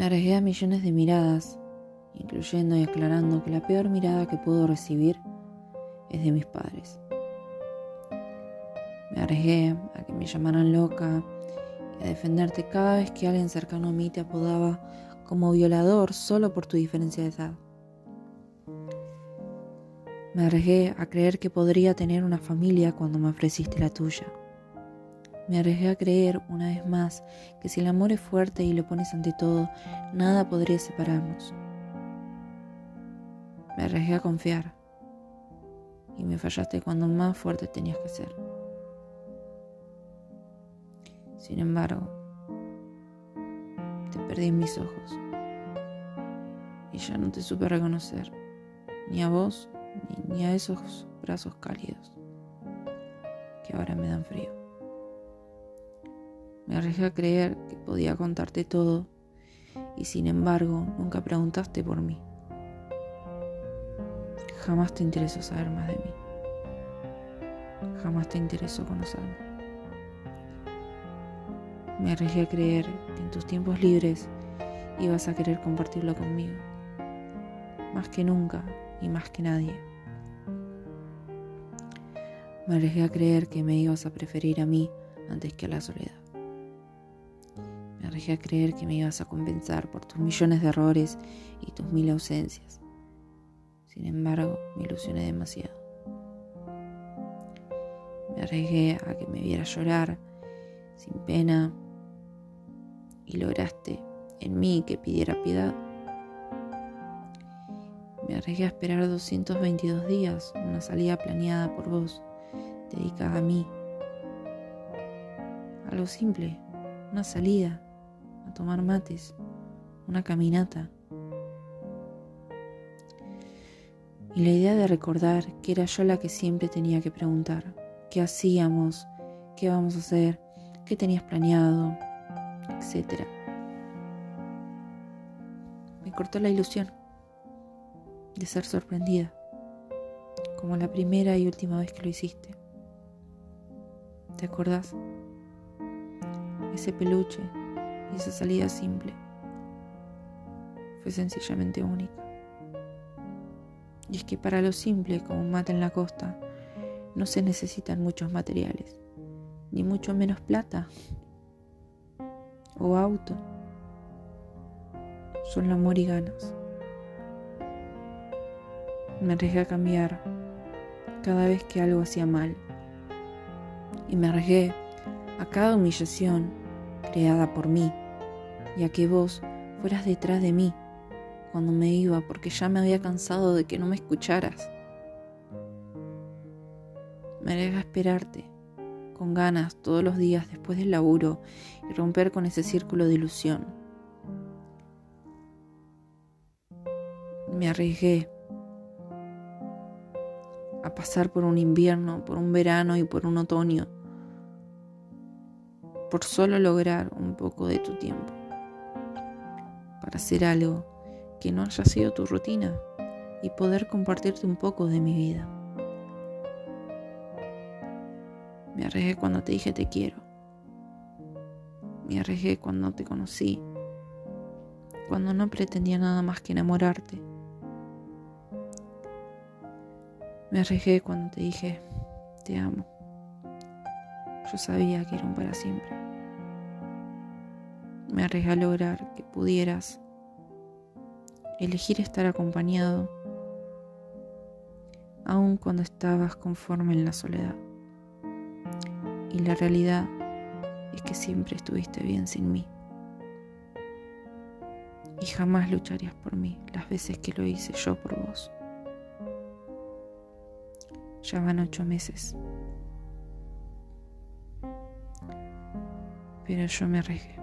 Me arriesgué a millones de miradas, incluyendo y aclarando que la peor mirada que puedo recibir es de mis padres. Me arriesgué a que me llamaran loca y a defenderte cada vez que alguien cercano a mí te apodaba como violador solo por tu diferencia de edad. Me arriesgué a creer que podría tener una familia cuando me ofreciste la tuya. Me arriesgué a creer, una vez más, que si el amor es fuerte y lo pones ante todo, nada podría separarnos. Me arriesgué a confiar y me fallaste cuando más fuerte tenías que ser. Sin embargo, te perdí en mis ojos y ya no te supe reconocer, ni a vos ni a esos brazos cálidos que ahora me dan frío. Me arriesgué a creer que podía contarte todo y sin embargo nunca preguntaste por mí. Jamás te interesó saber más de mí. Jamás te interesó conocerme. Me arriesgué a creer que en tus tiempos libres ibas a querer compartirlo conmigo. Más que nunca y más que nadie. Me arriesgué a creer que me ibas a preferir a mí antes que a la soledad. Arriesgué a creer que me ibas a compensar por tus millones de errores y tus mil ausencias. Sin embargo, me ilusioné demasiado. Me arriesgué a que me vieras llorar sin pena y lograste en mí que pidiera piedad. Me arriesgué a esperar 222 días, una salida planeada por vos, dedicada a mí. Algo simple, una salida, tomar mates, una caminata. Y la idea de recordar que era yo la que siempre tenía que preguntar, ¿qué hacíamos? ¿Qué vamos a hacer? ¿Qué tenías planeado? Etcétera. Me cortó la ilusión de ser sorprendida, como la primera y última vez que lo hiciste. ¿Te acordás? Ese peluche y esa salida simple fue sencillamente única. Y es que para lo simple, como un mate en la costa, no se necesitan muchos materiales, ni mucho menos plata o auto. Solo amor y ganas. Me arriesgué a cambiar cada vez que algo hacía mal. Y me arriesgué a cada humillación creada por mí y a que vos fueras detrás de mí cuando me iba porque ya me había cansado de que no me escucharas. Me arriesgué a esperarte con ganas todos los días después del laburo y romper con ese círculo de ilusión. Me arriesgué a pasar por un invierno, por un verano y por un otoño, por solo lograr un poco de tu tiempo, para hacer algo que no haya sido tu rutina y poder compartirte un poco de mi vida. Me arriesgué cuando te dije te quiero. Me arriesgué cuando te conocí, cuando no pretendía nada más que enamorarte Me arriesgué cuando te dije, te amo. Yo sabía que era un para siempre. Me arriesgué a lograr que pudieras elegir estar acompañado, aun cuando estabas conforme en la soledad. Y la realidad es que siempre estuviste bien sin mí. Y jamás lucharías por mí las veces que lo hice yo por vos. Ya van ocho meses. Pero yo me arriesgué.